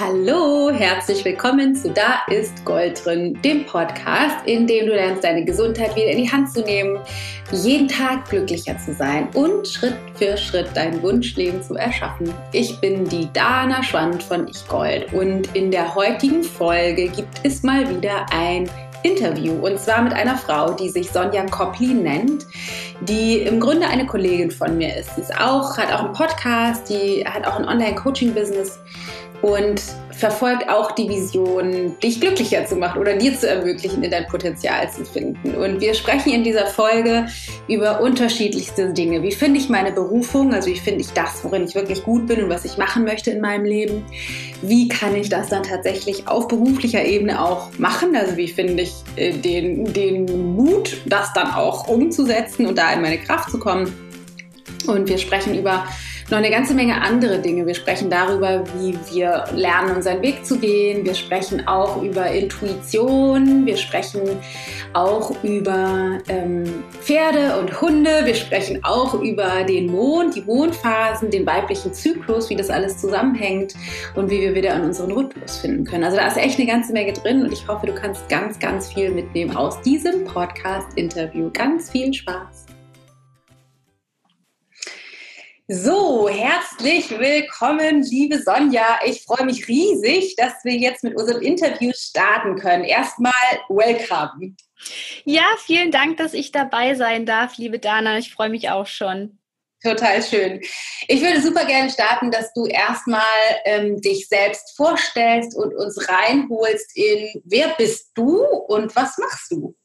Hallo, herzlich willkommen zu Da ist Gold drin, dem Podcast, in dem du lernst, deine Gesundheit wieder in die Hand zu nehmen, jeden Tag glücklicher zu sein und Schritt für Schritt dein Wunschleben zu erschaffen. Ich bin die Dana Schwand von Ich Gold und in der heutigen Folge gibt es mal wieder ein Interview und zwar mit einer Frau, die sich Sonja Kopli nennt, die im Grunde eine Kollegin von mir ist. Sie ist auch, hat auch einen Podcast, die hat auch ein Online-Coaching-Business und verfolgt auch die Vision, dich glücklicher zu machen oder dir zu ermöglichen, in dein Potenzial zu finden. Und wir sprechen in dieser Folge über unterschiedlichste Dinge. Wie finde ich meine Berufung? Also wie finde ich das, worin ich wirklich gut bin und was ich machen möchte in meinem Leben? Wie kann ich das dann tatsächlich auf beruflicher Ebene auch machen? Also wie finde ich äh, den, den Mut, das dann auch umzusetzen und da in meine Kraft zu kommen? Und wir sprechen über noch eine ganze Menge andere Dinge. Wir sprechen darüber, wie wir lernen, unseren Weg zu gehen. Wir sprechen auch über Intuition. Wir sprechen auch über ähm, Pferde und Hunde. Wir sprechen auch über den Mond, die Mondphasen, den weiblichen Zyklus, wie das alles zusammenhängt und wie wir wieder an unseren Rhythmus finden können. Also da ist echt eine ganze Menge drin und ich hoffe, du kannst ganz, ganz viel mitnehmen aus diesem Podcast-Interview. Ganz viel Spaß! So, herzlich willkommen, liebe Sonja. Ich freue mich riesig, dass wir jetzt mit unserem Interview starten können. Erstmal welcome. Ja, vielen Dank, dass ich dabei sein darf, liebe Dana. Ich freue mich auch schon. Total schön. Ich würde super gerne starten, dass du erstmal ähm, dich selbst vorstellst und uns reinholst in, wer bist du und was machst du?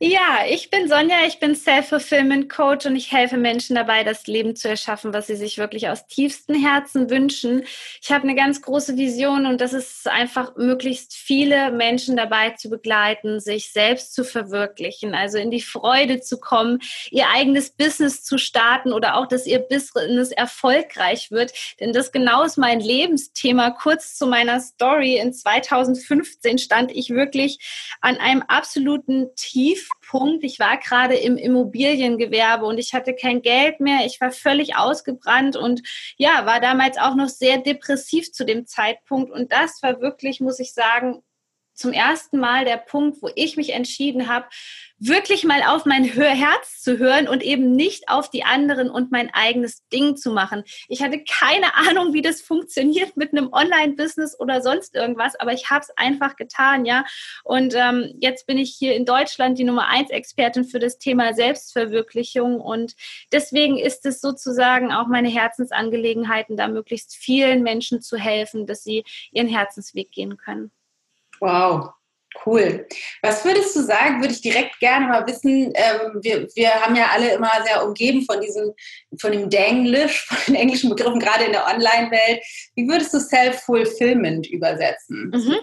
Ja, ich bin Sonja, ich bin Self-Fulfillment Coach und ich helfe Menschen dabei, das Leben zu erschaffen, was sie sich wirklich aus tiefstem Herzen wünschen. Ich habe eine ganz große Vision und das ist einfach möglichst viele Menschen dabei zu begleiten, sich selbst zu verwirklichen, also in die Freude zu kommen, ihr eigenes Business zu starten oder auch, dass ihr Business erfolgreich wird. Denn das genau ist mein Lebensthema. Kurz zu meiner Story. In 2015 stand ich wirklich an einem absoluten Tiefpunkt. Ich war gerade im Immobiliengewerbe und ich hatte kein Geld mehr. Ich war völlig ausgebrannt und ja, war damals auch noch sehr depressiv zu dem Zeitpunkt. Und das war wirklich, muss ich sagen, zum ersten Mal der Punkt, wo ich mich entschieden habe, wirklich mal auf mein Herz zu hören und eben nicht auf die anderen und mein eigenes Ding zu machen. Ich hatte keine Ahnung, wie das funktioniert mit einem Online-Business oder sonst irgendwas, aber ich habe es einfach getan, ja. Und ähm, jetzt bin ich hier in Deutschland die Nummer eins Expertin für das Thema Selbstverwirklichung und deswegen ist es sozusagen auch meine Herzensangelegenheiten, da möglichst vielen Menschen zu helfen, dass sie ihren Herzensweg gehen können. Wow, Cool. Was würdest du sagen, würde ich direkt gerne mal wissen, ähm, wir, wir haben ja alle immer sehr umgeben von diesem, von dem Danglish, von den englischen Begriffen, gerade in der Online-Welt. Wie würdest du Self-Fulfillment übersetzen? Mhm.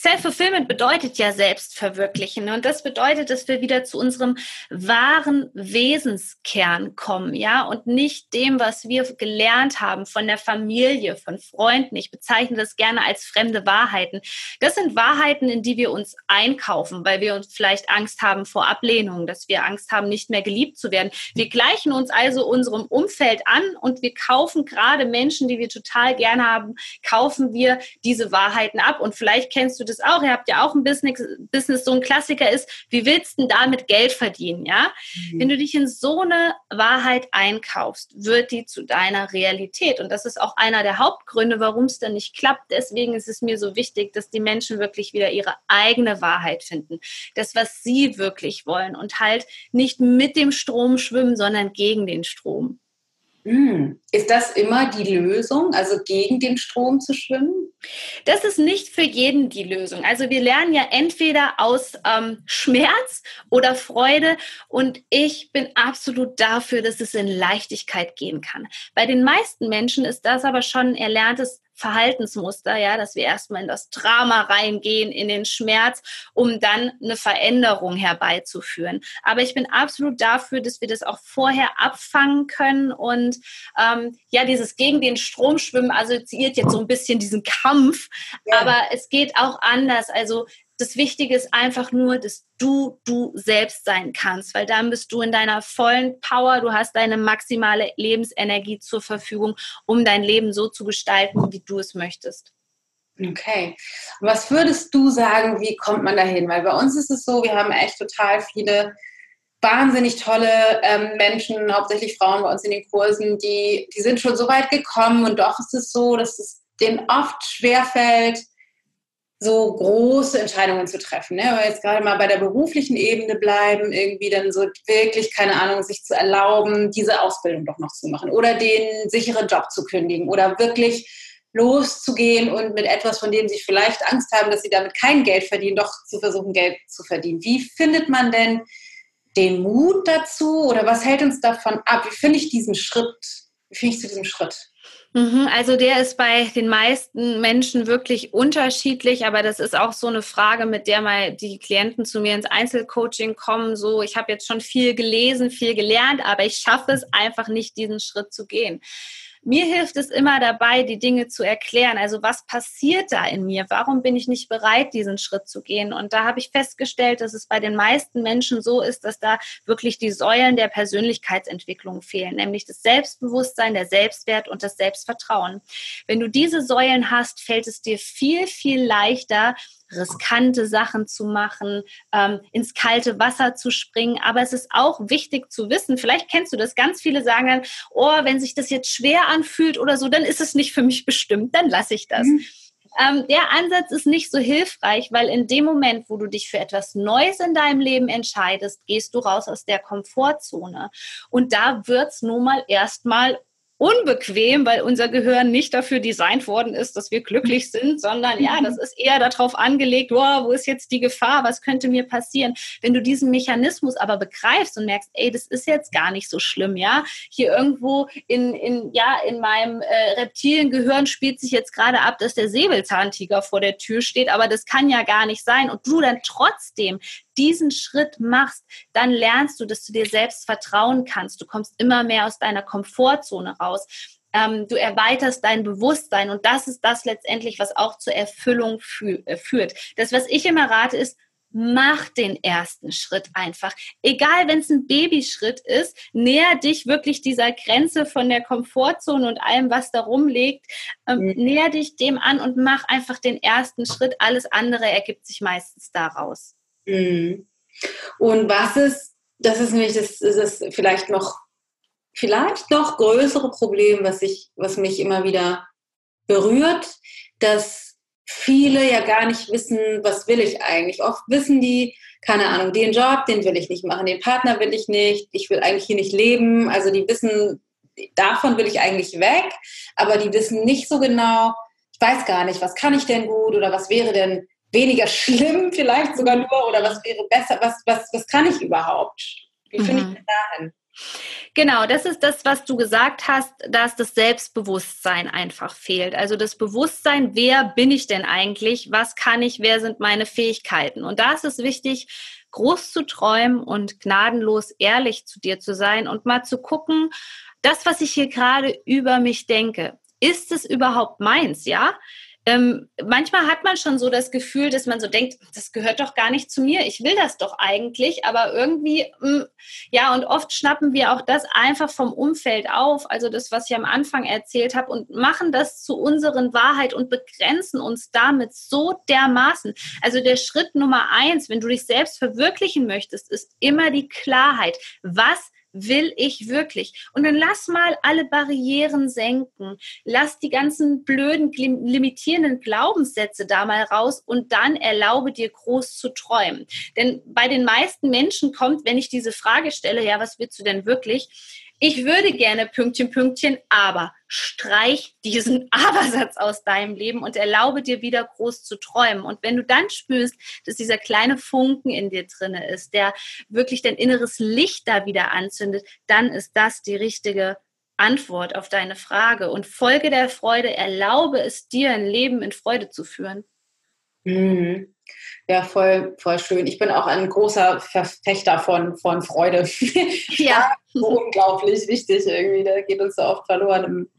Self-Fulfillment bedeutet ja Selbstverwirklichen. Und das bedeutet, dass wir wieder zu unserem wahren Wesenskern kommen, ja, und nicht dem, was wir gelernt haben von der Familie, von Freunden. Ich bezeichne das gerne als fremde Wahrheiten. Das sind Wahrheiten, in die wir uns einkaufen, weil wir uns vielleicht Angst haben vor Ablehnung, dass wir Angst haben, nicht mehr geliebt zu werden. Wir gleichen uns also unserem Umfeld an und wir kaufen gerade Menschen, die wir total gerne haben, kaufen wir diese Wahrheiten ab. Und vielleicht kennst du das auch, ihr habt ja auch ein Business, Business so ein Klassiker ist, wie willst du damit Geld verdienen, ja? Mhm. Wenn du dich in so eine Wahrheit einkaufst, wird die zu deiner Realität. Und das ist auch einer der Hauptgründe, warum es dann nicht klappt. Deswegen ist es mir so wichtig, dass die Menschen wirklich wieder ihre eigene Wahrheit finden. Das, was sie wirklich wollen und halt nicht mit dem Strom schwimmen, sondern gegen den Strom. Hm. Ist das immer die Lösung, also gegen den Strom zu schwimmen? Das ist nicht für jeden die Lösung. Also wir lernen ja entweder aus ähm, Schmerz oder Freude und ich bin absolut dafür, dass es in Leichtigkeit gehen kann. Bei den meisten Menschen ist das aber schon erlerntes Verhaltensmuster, ja, dass wir erstmal in das Drama reingehen, in den Schmerz, um dann eine Veränderung herbeizuführen. Aber ich bin absolut dafür, dass wir das auch vorher abfangen können und ähm, ja, dieses gegen den Strom schwimmen assoziiert jetzt so ein bisschen diesen Kampf, ja. aber es geht auch anders. Also das Wichtige ist einfach nur, dass du du selbst sein kannst, weil dann bist du in deiner vollen Power, du hast deine maximale Lebensenergie zur Verfügung, um dein Leben so zu gestalten, wie du es möchtest. Okay. Was würdest du sagen, wie kommt man dahin? Weil bei uns ist es so, wir haben echt total viele wahnsinnig tolle ähm, Menschen, hauptsächlich Frauen bei uns in den Kursen, die, die sind schon so weit gekommen und doch ist es so, dass es denen oft schwerfällt, so große Entscheidungen zu treffen. Ne? Aber jetzt gerade mal bei der beruflichen Ebene bleiben, irgendwie dann so wirklich, keine Ahnung, sich zu erlauben, diese Ausbildung doch noch zu machen oder den sicheren Job zu kündigen oder wirklich loszugehen und mit etwas, von dem sie vielleicht Angst haben, dass sie damit kein Geld verdienen, doch zu versuchen, Geld zu verdienen. Wie findet man denn den Mut dazu oder was hält uns davon ab? Wie finde ich diesen Schritt? Wie finde ich zu diesem Schritt? Mhm, also der ist bei den meisten Menschen wirklich unterschiedlich, aber das ist auch so eine Frage, mit der mal die Klienten zu mir ins Einzelcoaching kommen. So, ich habe jetzt schon viel gelesen, viel gelernt, aber ich schaffe es einfach nicht, diesen Schritt zu gehen. Mir hilft es immer dabei, die Dinge zu erklären. Also was passiert da in mir? Warum bin ich nicht bereit, diesen Schritt zu gehen? Und da habe ich festgestellt, dass es bei den meisten Menschen so ist, dass da wirklich die Säulen der Persönlichkeitsentwicklung fehlen, nämlich das Selbstbewusstsein, der Selbstwert und das Selbstvertrauen. Wenn du diese Säulen hast, fällt es dir viel, viel leichter, riskante Sachen zu machen, ähm, ins kalte Wasser zu springen. Aber es ist auch wichtig zu wissen, vielleicht kennst du das, ganz viele sagen dann, oh, wenn sich das jetzt schwer anfühlt oder so, dann ist es nicht für mich bestimmt, dann lasse ich das. Mhm. Ähm, der Ansatz ist nicht so hilfreich, weil in dem Moment, wo du dich für etwas Neues in deinem Leben entscheidest, gehst du raus aus der Komfortzone. Und da wird es nun mal erstmal unbequem, weil unser Gehirn nicht dafür designt worden ist, dass wir glücklich sind, sondern ja, das ist eher darauf angelegt, wow, wo ist jetzt die Gefahr, was könnte mir passieren? Wenn du diesen Mechanismus aber begreifst und merkst, ey, das ist jetzt gar nicht so schlimm, ja, hier irgendwo in, in, ja, in meinem äh, Reptiliengehirn spielt sich jetzt gerade ab, dass der Säbelzahntiger vor der Tür steht, aber das kann ja gar nicht sein und du dann trotzdem diesen Schritt machst, dann lernst du, dass du dir selbst vertrauen kannst. Du kommst immer mehr aus deiner Komfortzone raus. Ähm, du erweiterst dein Bewusstsein und das ist das letztendlich, was auch zur Erfüllung fü äh, führt. Das, was ich immer rate, ist, mach den ersten Schritt einfach. Egal, wenn es ein Babyschritt ist, näher dich wirklich dieser Grenze von der Komfortzone und allem, was da rumliegt, ähm, mhm. näher dich dem an und mach einfach den ersten Schritt. Alles andere ergibt sich meistens daraus. Mhm. Und was ist, das ist nämlich das, das vielleicht noch, vielleicht noch größere Problem, was, ich, was mich immer wieder berührt, dass viele ja gar nicht wissen, was will ich eigentlich. Oft wissen die, keine Ahnung, den Job, den will ich nicht machen, den Partner will ich nicht, ich will eigentlich hier nicht leben. Also die wissen, davon will ich eigentlich weg, aber die wissen nicht so genau, ich weiß gar nicht, was kann ich denn gut oder was wäre denn weniger schlimm vielleicht sogar nur oder was wäre besser, was, was, was kann ich überhaupt? Wie finde mhm. ich denn dahin? Genau, das ist das, was du gesagt hast, dass das Selbstbewusstsein einfach fehlt. Also das Bewusstsein, wer bin ich denn eigentlich? Was kann ich? Wer sind meine Fähigkeiten? Und da ist es wichtig, groß zu träumen und gnadenlos ehrlich zu dir zu sein und mal zu gucken, das, was ich hier gerade über mich denke, ist es überhaupt meins? Ja, ähm, manchmal hat man schon so das Gefühl, dass man so denkt, das gehört doch gar nicht zu mir, ich will das doch eigentlich, aber irgendwie, mh, mm, ja, und oft schnappen wir auch das einfach vom Umfeld auf, also das, was ich am Anfang erzählt habe, und machen das zu unseren Wahrheit und begrenzen uns damit so dermaßen. Also der Schritt Nummer eins, wenn du dich selbst verwirklichen möchtest, ist immer die Klarheit. Was will ich wirklich? Und dann lass mal alle Barrieren senken. Lass die ganzen blöden, limitierenden Glaubenssätze da mal raus und dann erlaube dir groß zu träumen. Denn bei den meisten Menschen kommt, wenn ich diese Frage stelle, ja, was willst du denn wirklich? Ich würde gerne Pünktchen, Pünktchen, aber streich diesen Abersatz aus deinem Leben und erlaube dir wieder groß zu träumen. Und wenn du dann spürst, dass dieser kleine Funken in dir drinne ist, der wirklich dein inneres Licht da wieder anzündet, dann ist das die richtige Antwort auf deine Frage. Und Folge der Freude, erlaube es dir, ein Leben in Freude zu führen. Mhm. Ja, voll, voll schön. Ich bin auch ein großer Verfechter von, von Freude. Ja. unglaublich wichtig irgendwie. Da geht uns so oft verloren im,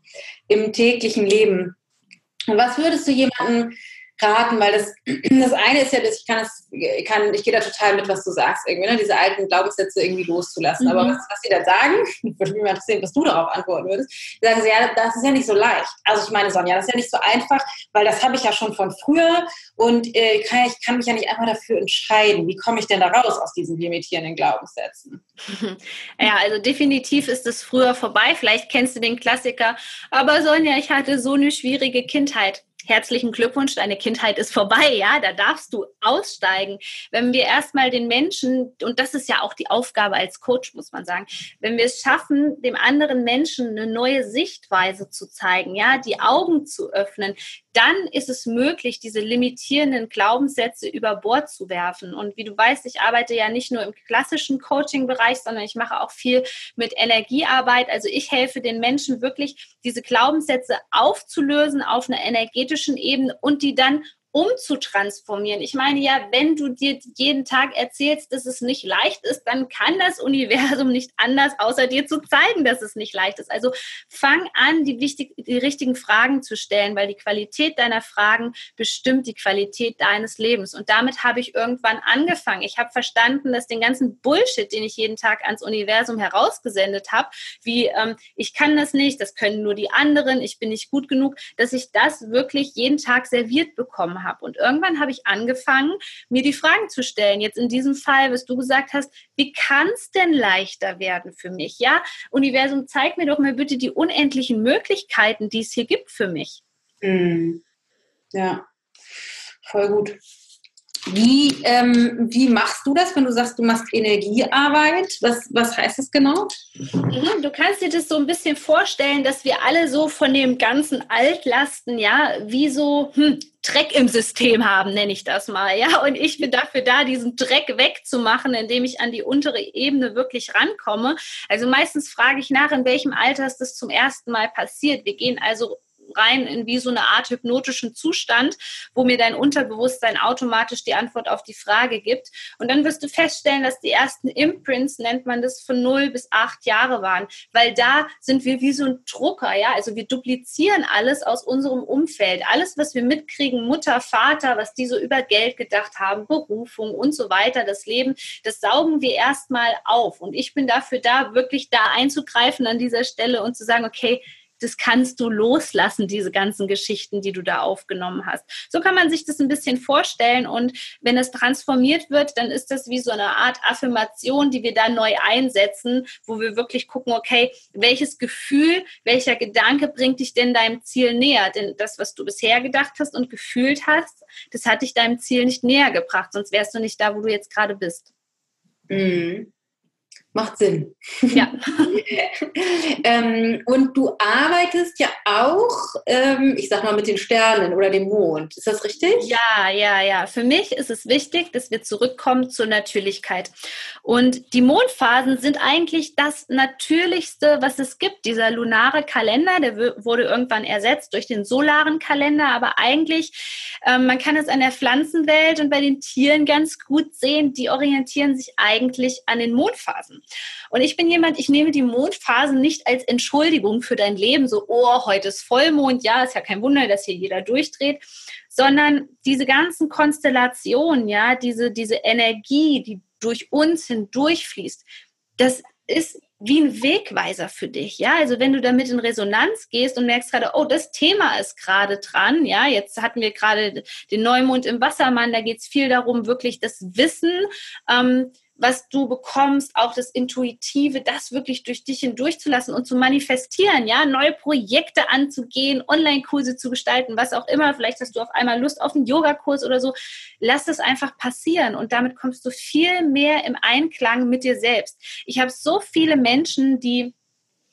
im täglichen Leben. Und was würdest du jemandem raten, weil das, das eine ist ja, dass ich kann das, ich kann, ich gehe da total mit, was du sagst, irgendwie, ne? diese alten Glaubenssätze irgendwie loszulassen. Mhm. Aber was, was sie dann sagen, würde mich mal interessieren, was du darauf antworten würdest, sagen sie, ja, das ist ja nicht so leicht. Also ich meine, Sonja, das ist ja nicht so einfach, weil das habe ich ja schon von früher und äh, kann, ich kann mich ja nicht einfach dafür entscheiden. Wie komme ich denn da raus aus diesen limitierenden Glaubenssätzen? Ja, also definitiv ist es früher vorbei. Vielleicht kennst du den Klassiker, aber Sonja, ich hatte so eine schwierige Kindheit herzlichen Glückwunsch, deine Kindheit ist vorbei, ja, da darfst du aussteigen. Wenn wir erstmal den Menschen, und das ist ja auch die Aufgabe als Coach, muss man sagen, wenn wir es schaffen, dem anderen Menschen eine neue Sichtweise zu zeigen, ja, die Augen zu öffnen, dann ist es möglich, diese limitierenden Glaubenssätze über Bord zu werfen. Und wie du weißt, ich arbeite ja nicht nur im klassischen Coaching-Bereich, sondern ich mache auch viel mit Energiearbeit. Also ich helfe den Menschen wirklich, diese Glaubenssätze aufzulösen auf einer energetischen Ebene und die dann umzutransformieren. Ich meine ja, wenn du dir jeden Tag erzählst, dass es nicht leicht ist, dann kann das Universum nicht anders, außer dir zu zeigen, dass es nicht leicht ist. Also fang an, die, wichtig, die richtigen Fragen zu stellen, weil die Qualität deiner Fragen bestimmt die Qualität deines Lebens. Und damit habe ich irgendwann angefangen. Ich habe verstanden, dass den ganzen Bullshit, den ich jeden Tag ans Universum herausgesendet habe, wie ähm, ich kann das nicht, das können nur die anderen, ich bin nicht gut genug, dass ich das wirklich jeden Tag serviert bekomme habe. Und irgendwann habe ich angefangen, mir die Fragen zu stellen. Jetzt in diesem Fall, was du gesagt hast, wie kann es denn leichter werden für mich? Ja, Universum, zeig mir doch mal bitte die unendlichen Möglichkeiten, die es hier gibt für mich. Mhm. Ja, voll gut. Wie, ähm, wie machst du das, wenn du sagst, du machst Energiearbeit? Was, was heißt das genau? Mhm, du kannst dir das so ein bisschen vorstellen, dass wir alle so von dem ganzen Altlasten, ja, wie so hm, Dreck im System haben, nenne ich das mal, ja. Und ich bin dafür da, diesen Dreck wegzumachen, indem ich an die untere Ebene wirklich rankomme. Also meistens frage ich nach, in welchem Alter ist das zum ersten Mal passiert. Wir gehen also rein in wie so eine Art hypnotischen Zustand, wo mir dein Unterbewusstsein automatisch die Antwort auf die Frage gibt. Und dann wirst du feststellen, dass die ersten Imprints, nennt man das, von 0 bis 8 Jahre waren, weil da sind wir wie so ein Drucker, ja, also wir duplizieren alles aus unserem Umfeld. Alles, was wir mitkriegen, Mutter, Vater, was die so über Geld gedacht haben, Berufung und so weiter, das Leben, das saugen wir erstmal auf. Und ich bin dafür da, wirklich da einzugreifen an dieser Stelle und zu sagen, okay, das kannst du loslassen, diese ganzen Geschichten, die du da aufgenommen hast. So kann man sich das ein bisschen vorstellen und wenn es transformiert wird, dann ist das wie so eine Art Affirmation, die wir da neu einsetzen, wo wir wirklich gucken, okay, welches Gefühl, welcher Gedanke bringt dich denn deinem Ziel näher? Denn das, was du bisher gedacht hast und gefühlt hast, das hat dich deinem Ziel nicht näher gebracht, sonst wärst du nicht da, wo du jetzt gerade bist. Mhm. Macht Sinn. Ja. ähm, und du arbeitest ja auch, ähm, ich sag mal, mit den Sternen oder dem Mond. Ist das richtig? Ja, ja, ja. Für mich ist es wichtig, dass wir zurückkommen zur Natürlichkeit. Und die Mondphasen sind eigentlich das Natürlichste, was es gibt. Dieser lunare Kalender, der wurde irgendwann ersetzt durch den solaren Kalender. Aber eigentlich, ähm, man kann es an der Pflanzenwelt und bei den Tieren ganz gut sehen, die orientieren sich eigentlich an den Und ich bin jemand, ich nehme die Mondphasen nicht als Entschuldigung für dein Leben, so, oh, heute ist Vollmond, ja, ist ja kein Wunder, dass hier jeder durchdreht, sondern diese ganzen Konstellationen, ja, diese, diese Energie, die durch uns hindurchfließt, das ist wie ein Wegweiser für dich, ja. Also wenn du damit in Resonanz gehst und merkst gerade, oh, das Thema ist gerade dran, ja. Jetzt hatten wir gerade den Neumond im Wassermann, da geht es viel darum, wirklich das Wissen ähm, was du bekommst, auch das Intuitive, das wirklich durch dich hindurchzulassen und zu manifestieren, ja, neue Projekte anzugehen, Online-Kurse zu gestalten, was auch immer. Vielleicht hast du auf einmal Lust auf einen Yogakurs oder so. Lass es einfach passieren und damit kommst du viel mehr im Einklang mit dir selbst. Ich habe so viele Menschen, die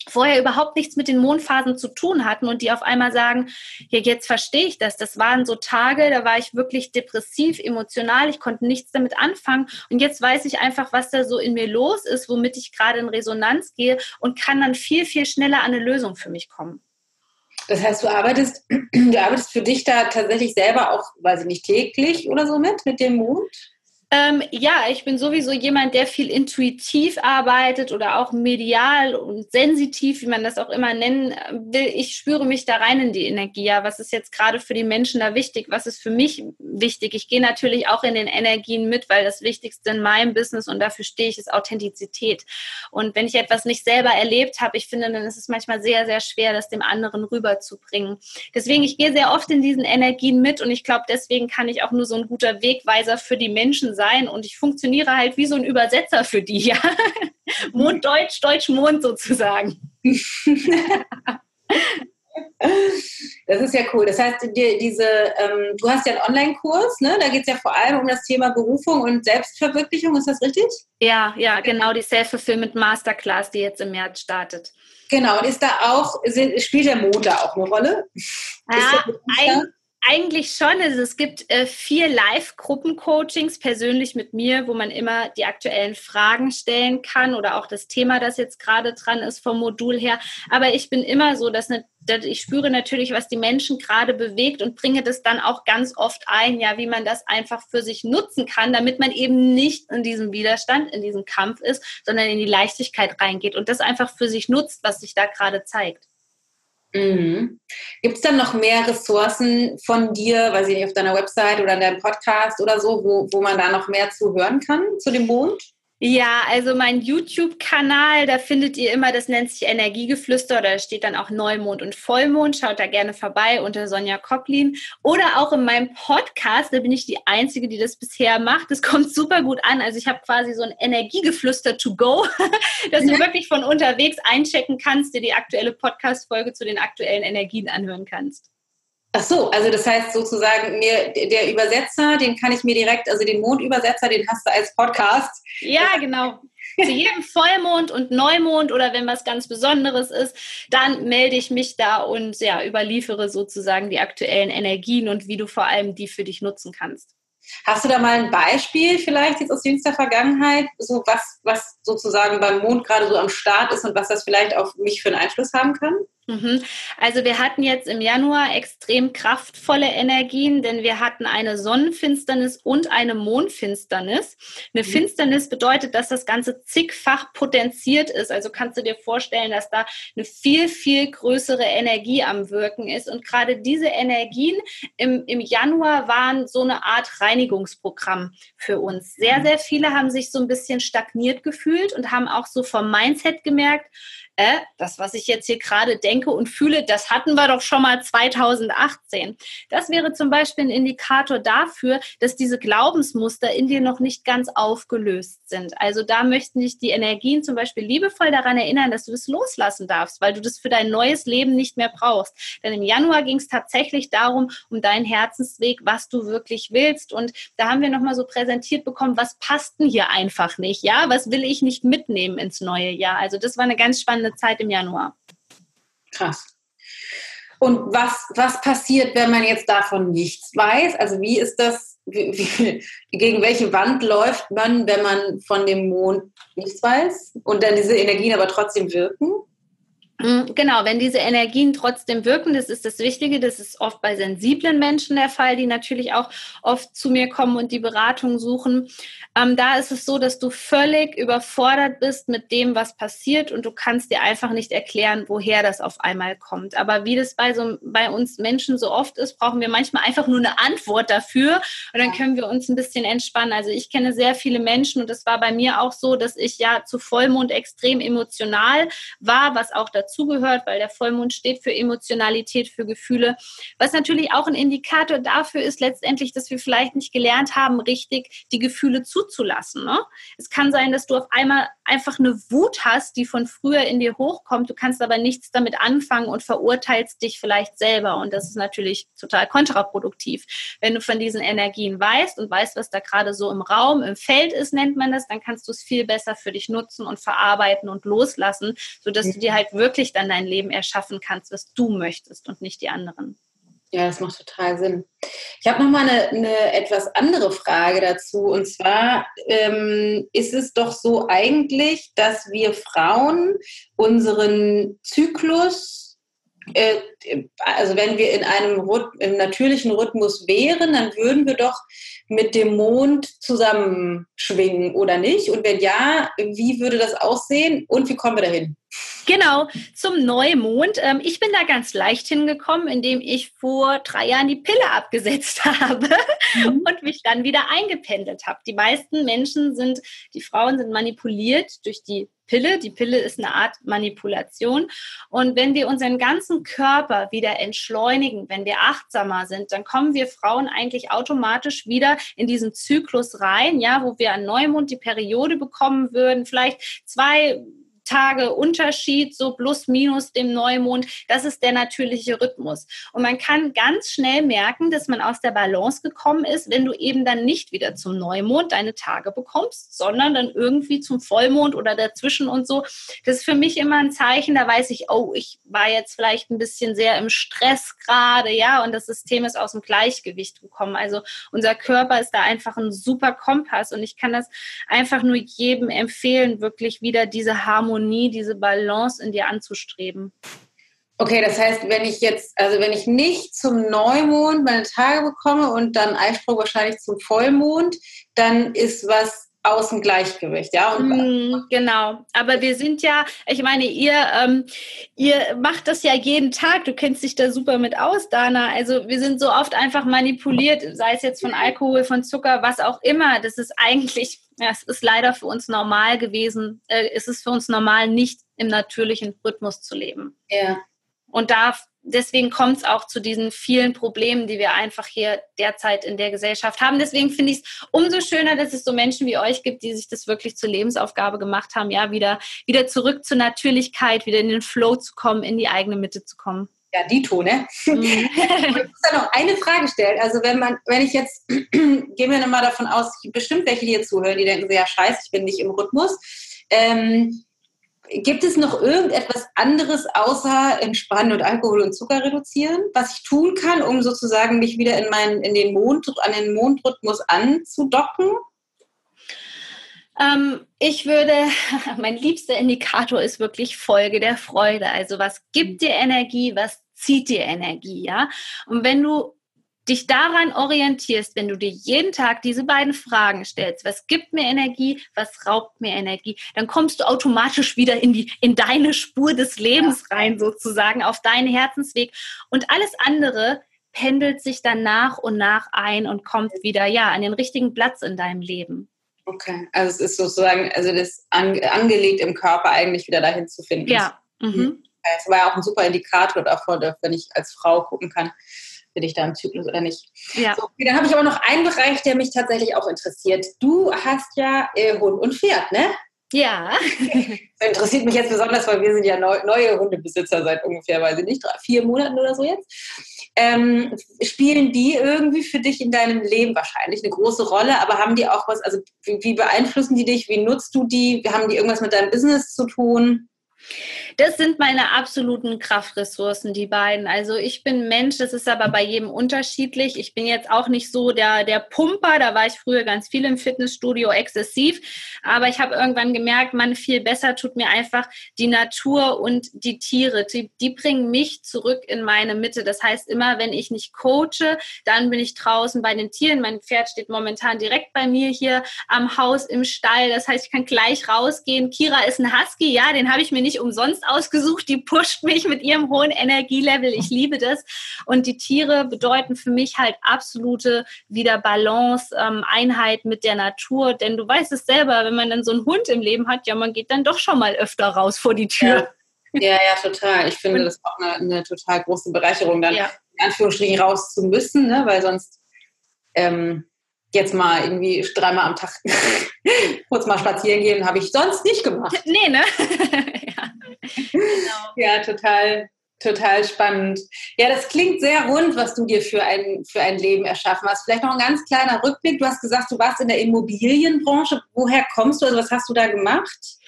vorher überhaupt nichts mit den Mondphasen zu tun hatten und die auf einmal sagen, ja, jetzt verstehe ich das. Das waren so Tage, da war ich wirklich depressiv, emotional, ich konnte nichts damit anfangen und jetzt weiß ich einfach, was da so in mir los ist, womit ich gerade in Resonanz gehe und kann dann viel, viel schneller an eine Lösung für mich kommen. Das heißt, du arbeitest, du arbeitest für dich da tatsächlich selber auch, weiß ich nicht, täglich oder so mit, mit dem Mond? Ähm, ja, ich bin sowieso jemand, der viel intuitiv arbeitet oder auch medial und sensitiv, wie man das auch immer nennen will. Ich spüre mich da rein in die Energie. Ja, was ist jetzt gerade für die Menschen da wichtig? Was ist für mich wichtig? Ich gehe natürlich auch in den Energien mit, weil das Wichtigste in meinem Business und dafür stehe ich, ist Authentizität. Und wenn ich etwas nicht selber erlebt habe, ich finde, dann ist es manchmal sehr, sehr schwer, das dem anderen rüberzubringen. Deswegen, ich gehe sehr oft in diesen Energien mit und ich glaube, deswegen kann ich auch nur so ein guter Wegweiser für die Menschen sein und ich funktioniere halt wie so ein Übersetzer für die, ja. Mond Deutsch, Deutsch Mond sozusagen. Das ist ja cool. Das heißt, die, diese, ähm, du hast ja einen Online-Kurs, ne? Da geht es ja vor allem um das Thema Berufung und Selbstverwirklichung, ist das richtig? Ja, ja, genau, die Self-Fulfillment Masterclass, die jetzt im März startet. Genau, und ist da auch, spielt der Mond da auch eine Rolle? Ja, ein, eigentlich schon. Also es gibt äh, vier Live-Gruppen-Coachings persönlich mit mir, wo man immer die aktuellen Fragen stellen kann oder auch das Thema, das jetzt gerade dran ist vom Modul her. Aber ich bin immer so, dass, ich spüre natürlich, was die Menschen gerade bewegt und bringe das dann auch ganz oft ein, ja, wie man das einfach für sich nutzen kann, damit man eben nicht in diesem Widerstand, in diesem Kampf ist, sondern in die Leichtigkeit reingeht und das einfach für sich nutzt, was sich da gerade zeigt. Mhm. Gibt es dann noch mehr Ressourcen von dir, weiß ich nicht, auf deiner Website oder in deinem Podcast oder so, wo, wo man da noch mehr zu hören kann zu dem Mond? Ja, also mein YouTube-Kanal, da findet ihr immer, das nennt sich Energiegeflüster oder da steht dann auch Neumond und Vollmond. Schaut da gerne vorbei unter Sonja Koplin. Oder auch in meinem Podcast, da bin ich die Einzige, die das bisher macht. Das kommt super gut an. Also ich habe quasi so ein Energiegeflüster to go, dass du wirklich von unterwegs einchecken kannst, dir die aktuelle Podcast-Folge zu den aktuellen Energien anhören kannst. Ach so, also das heißt sozusagen, mir, der Übersetzer, den kann ich mir direkt, also den Mondübersetzer, den hast du als Podcast. Ja, genau. Zu jedem Vollmond und Neumond oder wenn was ganz Besonderes ist, dann melde ich mich da und ja, überliefere sozusagen die aktuellen Energien und wie du vor allem die für dich nutzen kannst. Hast du da mal ein Beispiel vielleicht jetzt aus jüngster Vergangenheit, so was, was sozusagen beim Mond gerade so am Start ist und was das vielleicht auf mich für einen Einfluss haben kann? Mhm. Also wir hatten jetzt im Januar extrem kraftvolle Energien, denn wir hatten eine Sonnenfinsternis und eine Mondfinsternis. Eine mhm. Finsternis bedeutet, dass das Ganze zigfach potenziert ist. Also kannst du dir vorstellen, dass da eine viel, viel größere Energie am Wirken ist. Und gerade diese Energien im, im Januar waren so eine Art Reinigungsprogramm für uns. Sehr, mhm. sehr viele haben sich so ein bisschen stagniert gefühlt und haben auch so vom Mindset gemerkt, äh, das, was ich jetzt hier gerade denke und fühle, das hatten wir doch schon mal 2018. Das wäre zum Beispiel ein Indikator dafür, dass diese Glaubensmuster in dir noch nicht ganz aufgelöst sind. Also da möchten dich die Energien zum Beispiel liebevoll daran erinnern, dass du das loslassen darfst, weil du das für dein neues Leben nicht mehr brauchst. Denn im Januar ging es tatsächlich darum, um deinen Herzensweg, was du wirklich willst. Und da haben wir nochmal so präsentiert bekommen, was passt denn hier einfach nicht? Ja, was will ich nicht mitnehmen ins neue Jahr? Also das war eine ganz spannende Zeit im Januar. Krass. Und was, was passiert, wenn man jetzt davon nichts weiß? Also wie ist das, wie, wie, gegen welche Wand läuft man, wenn man von dem Mond nichts weiß und dann diese Energien aber trotzdem wirken? Mm, genau, wenn diese Energien trotzdem wirken, das ist das Wichtige, das ist oft bei sensiblen Menschen der Fall, die natürlich auch oft zu mir kommen und die Beratung suchen. Ähm, da ist es so, dass du völlig überfordert bist mit dem, was passiert und du kannst dir einfach nicht erklären, woher das auf einmal kommt. Aber wie das bei, so, bei uns Menschen so oft ist, brauchen wir manchmal einfach nur eine Antwort dafür und dann können wir uns ein bisschen entspannen. Also ich kenne sehr viele Menschen und das war bei mir auch so, dass ich ja zu Vollmond extrem emotional war, was auch dazu dazugehört, weil der Vollmond steht für Emotionalität, für Gefühle. Was natürlich auch ein Indikator dafür ist, letztendlich, dass wir vielleicht nicht gelernt haben, richtig die Gefühle zuzulassen. Ne? Es kann sein, dass du auf einmal einfach eine Wut hast, die von früher in dir hochkommt. Du kannst aber nichts damit anfangen und verurteilst dich vielleicht selber. Und das ist natürlich total kontraproduktiv. Wenn du von diesen Energien weißt und weißt, was da gerade so im Raum, im Feld ist, nennt man das, dann kannst du es viel besser für dich nutzen und verarbeiten und loslassen, sodass du dir halt wirklich dann dein Leben erschaffen kannst, was du möchtest und nicht die anderen. Ja, das macht total Sinn. Ich habe noch mal eine, eine, etwas andere Frage dazu. Und zwar ähm, ist es doch so eigentlich, dass wir Frauen unseren Zyklus, also wenn wir in einem im natürlichen Rhythmus wären, dann würden wir doch mit dem Mond zusammenschwingen oder nicht? Und wenn ja, wie würde das aussehen und wie kommen wir dahin? Genau, zum Neumond. Ähm, ich bin da ganz leicht hingekommen, indem ich vor drei Jahren die Pille abgesetzt habe mhm. und mich dann wieder eingependelt habe. Die meisten Menschen sind, die Frauen sind manipuliert durch die Pille. Die Pille ist eine Art Manipulation. Und wenn wir unseren ganzen Körper wieder entschleunigen, wenn wir achtsamer sind, dann kommen wir Frauen eigentlich automatisch wieder in diesen Zyklus rein, ja, wo wir an Neumond die Periode bekommen würden, vielleicht zwei Tage Unterschied, so plus minus dem Neumond. Das ist der natürliche Rhythmus. Und man kann ganz schnell merken, dass man aus der Balance gekommen ist, wenn du eben dann nicht wieder zum Neumond deine Tage bekommst, sondern dann irgendwie zum Vollmond oder dazwischen und so. Das ist für mich immer ein Zeichen, da weiß ich, oh, ich war jetzt vielleicht ein bisschen sehr im Stress gerade, ja, und das System ist aus dem Gleichgewicht gekommen. Also unser Körper ist da einfach ein super Kompass und ich kann das einfach nur jedem empfehlen, wirklich wieder diese Harmonie Harmonie, diese Balance in dir anzustreben. Okay, das heißt, wenn ich jetzt, also wenn ich nicht zum Neumond meine Tage bekomme und dann Eisprung wahrscheinlich zum Vollmond, dann ist was aus dem Gleichgewicht, ja? Mm, genau. Aber wir sind ja, ich meine, ihr, ähm, ihr macht das ja jeden Tag. Du kennst dich da super mit aus, Dana. Also wir sind so oft einfach manipuliert, sei es jetzt von Alkohol, von Zucker, was auch immer. Das ist eigentlich ja, es ist leider für uns normal gewesen, äh, es ist für uns normal, nicht im natürlichen Rhythmus zu leben. Ja. Und da, deswegen kommt es auch zu diesen vielen Problemen, die wir einfach hier derzeit in der Gesellschaft haben. Deswegen finde ich es umso schöner, dass es so Menschen wie euch gibt, die sich das wirklich zur Lebensaufgabe gemacht haben, ja, wieder, wieder zurück zur Natürlichkeit, wieder in den Flow zu kommen, in die eigene Mitte zu kommen. Ja, Dito, ne? Mhm. ich muss da noch eine Frage stellen. Also wenn man, wenn ich jetzt, gehen wir nochmal davon aus, bestimmt welche, die hier zuhören, die denken, ja scheiße, ich bin nicht im Rhythmus. Ähm, gibt es noch irgendetwas anderes außer Entspannen und Alkohol und Zucker reduzieren, was ich tun kann, um sozusagen mich wieder in, meinen, in den Mond, an den Mondrhythmus anzudocken? Ähm, ich würde, mein liebster Indikator ist wirklich Folge der Freude. Also was gibt dir Energie, was zieht dir Energie, ja? Und wenn du dich daran orientierst, wenn du dir jeden Tag diese beiden Fragen stellst, was gibt mir Energie, was raubt mir Energie, dann kommst du automatisch wieder in die in deine Spur des Lebens rein sozusagen auf deinen Herzensweg und alles andere pendelt sich dann nach und nach ein und kommt wieder ja an den richtigen Platz in deinem Leben. Okay, also es ist sozusagen, also das an, angelegt im Körper eigentlich wieder dahin zu finden. Ja. Mhm. Es war ja auch ein super Indikator davon, wenn ich als Frau gucken kann, bin ich da im Zyklus oder nicht. Ja. So, okay, dann habe ich aber noch einen Bereich, der mich tatsächlich auch interessiert. Du hast ja äh, Hund und Pferd, ne? Ja. Das interessiert mich jetzt besonders, weil wir sind ja neu, neue Hundebesitzer seit ungefähr, weiß ich nicht, drei, vier Monaten oder so jetzt. Ähm, spielen die irgendwie für dich in deinem Leben wahrscheinlich eine große Rolle, aber haben die auch was, also wie, wie beeinflussen die dich, wie nutzt du die, haben die irgendwas mit deinem Business zu tun? Das sind meine absoluten Kraftressourcen, die beiden. Also ich bin Mensch, das ist aber bei jedem unterschiedlich. Ich bin jetzt auch nicht so der, der Pumper, da war ich früher ganz viel im Fitnessstudio exzessiv, aber ich habe irgendwann gemerkt, man viel besser tut mir einfach die Natur und die Tiere. Die, die bringen mich zurück in meine Mitte. Das heißt, immer wenn ich nicht coache, dann bin ich draußen bei den Tieren. Mein Pferd steht momentan direkt bei mir hier am Haus im Stall. Das heißt, ich kann gleich rausgehen. Kira ist ein Husky, ja, den habe ich mir nicht umsonst ausgesucht. Die pusht mich mit ihrem hohen Energielevel. Ich liebe das. Und die Tiere bedeuten für mich halt absolute wieder Balance, ähm, Einheit mit der Natur. Denn du weißt es selber, wenn man dann so einen Hund im Leben hat, ja, man geht dann doch schon mal öfter raus vor die Tür. Ja, ja, ja total. Ich finde das auch eine, eine, total große Bereicherung, dann ja. in Anführungsstrichen raus zu müssen, ne? weil sonst ähm, jetzt mal irgendwie dreimal am Tag kurz mal spazieren gehen, habe ich sonst nicht gemacht. Nee, ne? ja. Genau. ja, total, total spannend. Ja, das klingt sehr rund, was du dir für ein, für ein Leben erschaffen hast. Vielleicht noch ein ganz kleiner Rückblick. Du hast gesagt, du warst in der Immobilienbranche. Woher kommst du? Also was hast du da gemacht?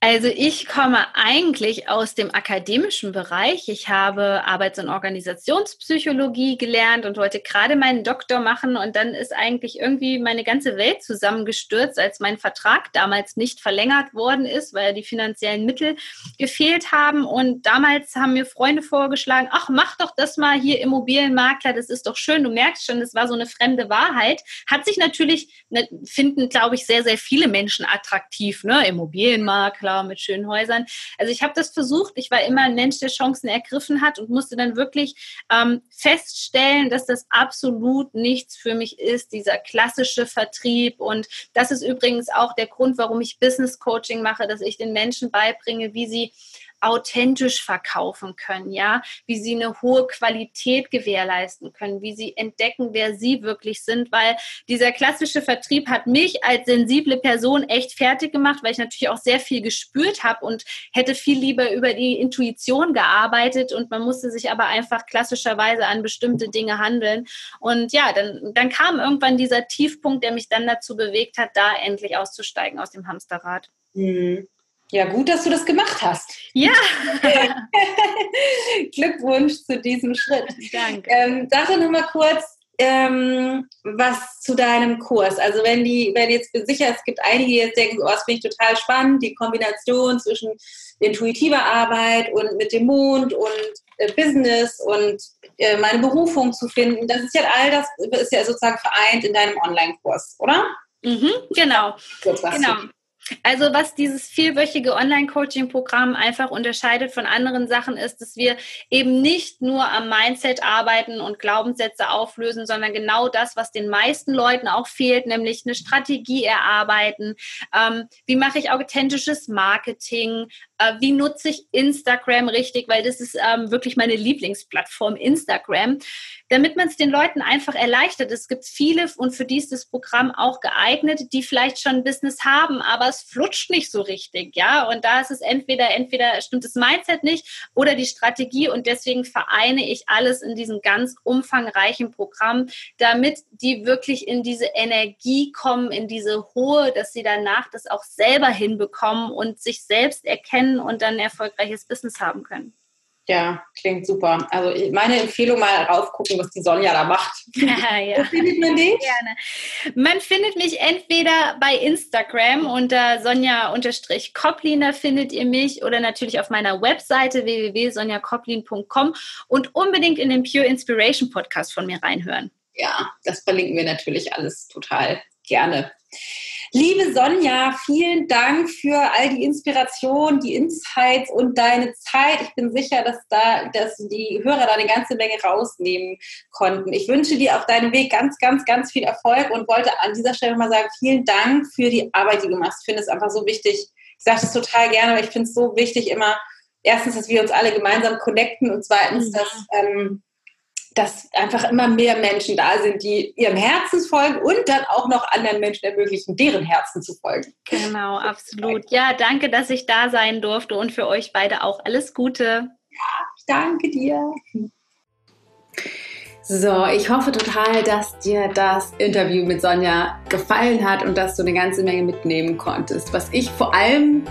Also ich komme eigentlich aus dem akademischen Bereich. Ich habe Arbeits- und Organisationspsychologie gelernt und wollte gerade meinen Doktor machen. Und dann ist eigentlich irgendwie meine ganze Welt zusammengestürzt, als mein Vertrag damals nicht verlängert worden ist, weil die finanziellen Mittel gefehlt haben. Und damals haben mir Freunde vorgeschlagen, ach, mach doch das mal hier Immobilienmakler, das ist doch schön. Du merkst schon, das war so eine fremde Wahrheit. Hat sich natürlich, ne, finden, glaube ich, sehr, sehr viele Menschen attraktiv, ne? Immobilienmakler klar mit schönen Häusern. Also ich habe das versucht. Ich war immer ein Mensch, der Chancen ergriffen hat und musste dann wirklich ähm, feststellen, dass das absolut nichts für mich ist, dieser klassische Vertrieb. Und das ist übrigens auch der Grund, warum ich Business Coaching mache, dass ich den Menschen beibringe, wie sie authentisch verkaufen können, ja, wie sie eine hohe Qualität gewährleisten können, wie sie entdecken, wer sie wirklich sind, weil dieser klassische Vertrieb hat mich als sensible Person echt fertig gemacht, weil ich natürlich auch sehr viel gespürt habe und hätte viel lieber über die Intuition gearbeitet und man musste sich aber einfach klassischerweise an bestimmte Dinge handeln und ja, dann, dann kam irgendwann dieser Tiefpunkt, der mich dann dazu bewegt hat, da endlich auszusteigen aus dem Hamsterrad. Mhm. Ja, gut, dass du das gemacht hast. Ja. Glückwunsch zu diesem Schritt. Danke. Ähm, sag doch nochmal kurz ähm, was zu deinem Kurs. Also wenn die, wenn jetzt sicher, es gibt einige, die jetzt denken, oh, das finde ich total spannend, die Kombination zwischen intuitiver Arbeit und mit dem Mond und äh, Business und äh, meine Berufung zu finden. Das ist ja all das ist ja sozusagen vereint in deinem Online-Kurs, oder? Mhm, genau. genau. Also was dieses vierwöchige Online-Coaching-Programm einfach unterscheidet von anderen Sachen ist, dass wir eben nicht nur am Mindset arbeiten und Glaubenssätze auflösen, sondern genau das, was den meisten Leuten auch fehlt, nämlich eine Strategie erarbeiten. Ähm, wie mache ich authentisches Marketing? Äh, wie nutze ich Instagram richtig? Weil das ist ähm, wirklich meine Lieblingsplattform, Instagram damit man es den Leuten einfach erleichtert. Es gibt viele und für die ist das Programm auch geeignet, die vielleicht schon ein Business haben, aber es flutscht nicht so richtig, ja. Und da ist es entweder, entweder stimmt das Mindset nicht oder die Strategie und deswegen vereine ich alles in diesem ganz umfangreichen Programm, damit die wirklich in diese Energie kommen, in diese hohe, dass sie danach das auch selber hinbekommen und sich selbst erkennen und dann ein erfolgreiches Business haben können. Ja, klingt super. Also meine Empfehlung mal raufgucken, was die Sonja da macht. Ja, ja. Wo findet man dich? Gerne. Man findet mich entweder bei Instagram unter Sonja-Koplin, da findet ihr mich, oder natürlich auf meiner Webseite www.sonjakoplin.com und unbedingt in den Pure Inspiration Podcast von mir reinhören. Ja, das verlinken wir natürlich alles total gerne. Liebe Sonja, vielen Dank für all die Inspiration, die Insights und deine Zeit. Ich bin sicher, dass da, dass die Hörer da eine ganze Menge rausnehmen konnten. Ich wünsche dir auf deinem Weg ganz, ganz, ganz viel Erfolg und wollte an dieser Stelle mal sagen, vielen Dank für die Arbeit, die du machst. Ich finde es einfach so wichtig. Ich sage das total gerne, aber ich finde es so wichtig immer, erstens, dass wir uns alle gemeinsam connecten und zweitens, ja. dass ähm, dass einfach immer mehr Menschen da sind, die ihrem Herzen folgen und dann auch noch anderen Menschen ermöglichen, deren Herzen zu folgen. Genau, absolut. Ja, danke, dass ich da sein durfte und für euch beide auch alles Gute. Ja, ich danke dir. So, ich hoffe total, dass dir das Interview mit Sonja gefallen hat und dass du eine ganze Menge mitnehmen konntest. Was ich vor allem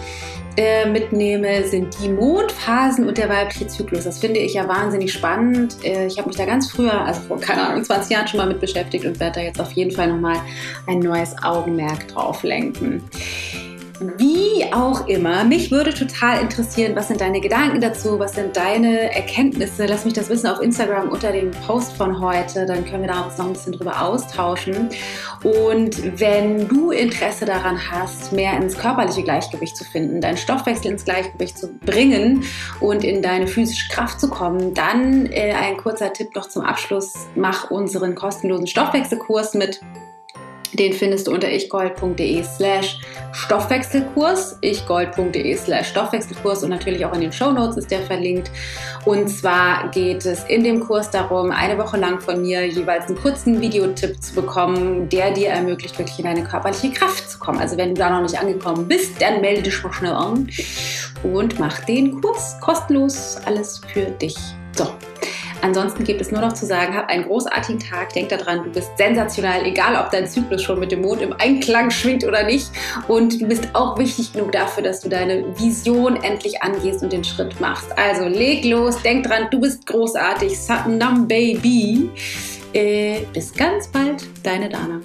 äh, mitnehme, sind die Mondphasen und der weibliche Zyklus. Das finde ich ja wahnsinnig spannend. Äh, ich habe mich da ganz früher, also vor, keine Ahnung, 20 Jahren schon mal mit beschäftigt und werde da jetzt auf jeden Fall nochmal ein neues Augenmerk drauf lenken. Wie auch immer, mich würde total interessieren, was sind deine Gedanken dazu, was sind deine Erkenntnisse? Lass mich das wissen auf Instagram unter dem Post von heute, dann können wir da uns noch ein bisschen drüber austauschen. Und wenn du Interesse daran hast, mehr ins körperliche Gleichgewicht zu finden, deinen Stoffwechsel ins Gleichgewicht zu bringen und in deine physische Kraft zu kommen, dann äh, ein kurzer Tipp noch zum Abschluss, mach unseren kostenlosen Stoffwechselkurs mit den findest du unter ichgold.de slash Stoffwechselkurs, ichgold.de slash Stoffwechselkurs und natürlich auch in den Show Notes ist der verlinkt. Und zwar geht es in dem Kurs darum, eine Woche lang von mir jeweils einen kurzen Videotipp zu bekommen, der dir ermöglicht, wirklich in deine körperliche Kraft zu kommen. Also wenn du da noch nicht angekommen bist, dann melde dich mal schnell an und mach den Kurs kostenlos. Alles für dich. So. Ansonsten gibt es nur noch zu sagen, hab einen großartigen Tag, denk daran, du bist sensational, egal ob dein Zyklus schon mit dem Mond im Einklang schwingt oder nicht. Und du bist auch wichtig genug dafür, dass du deine Vision endlich angehst und den Schritt machst. Also leg los, denk dran, du bist großartig. Satnam Baby. Äh, bis ganz bald, deine Dana.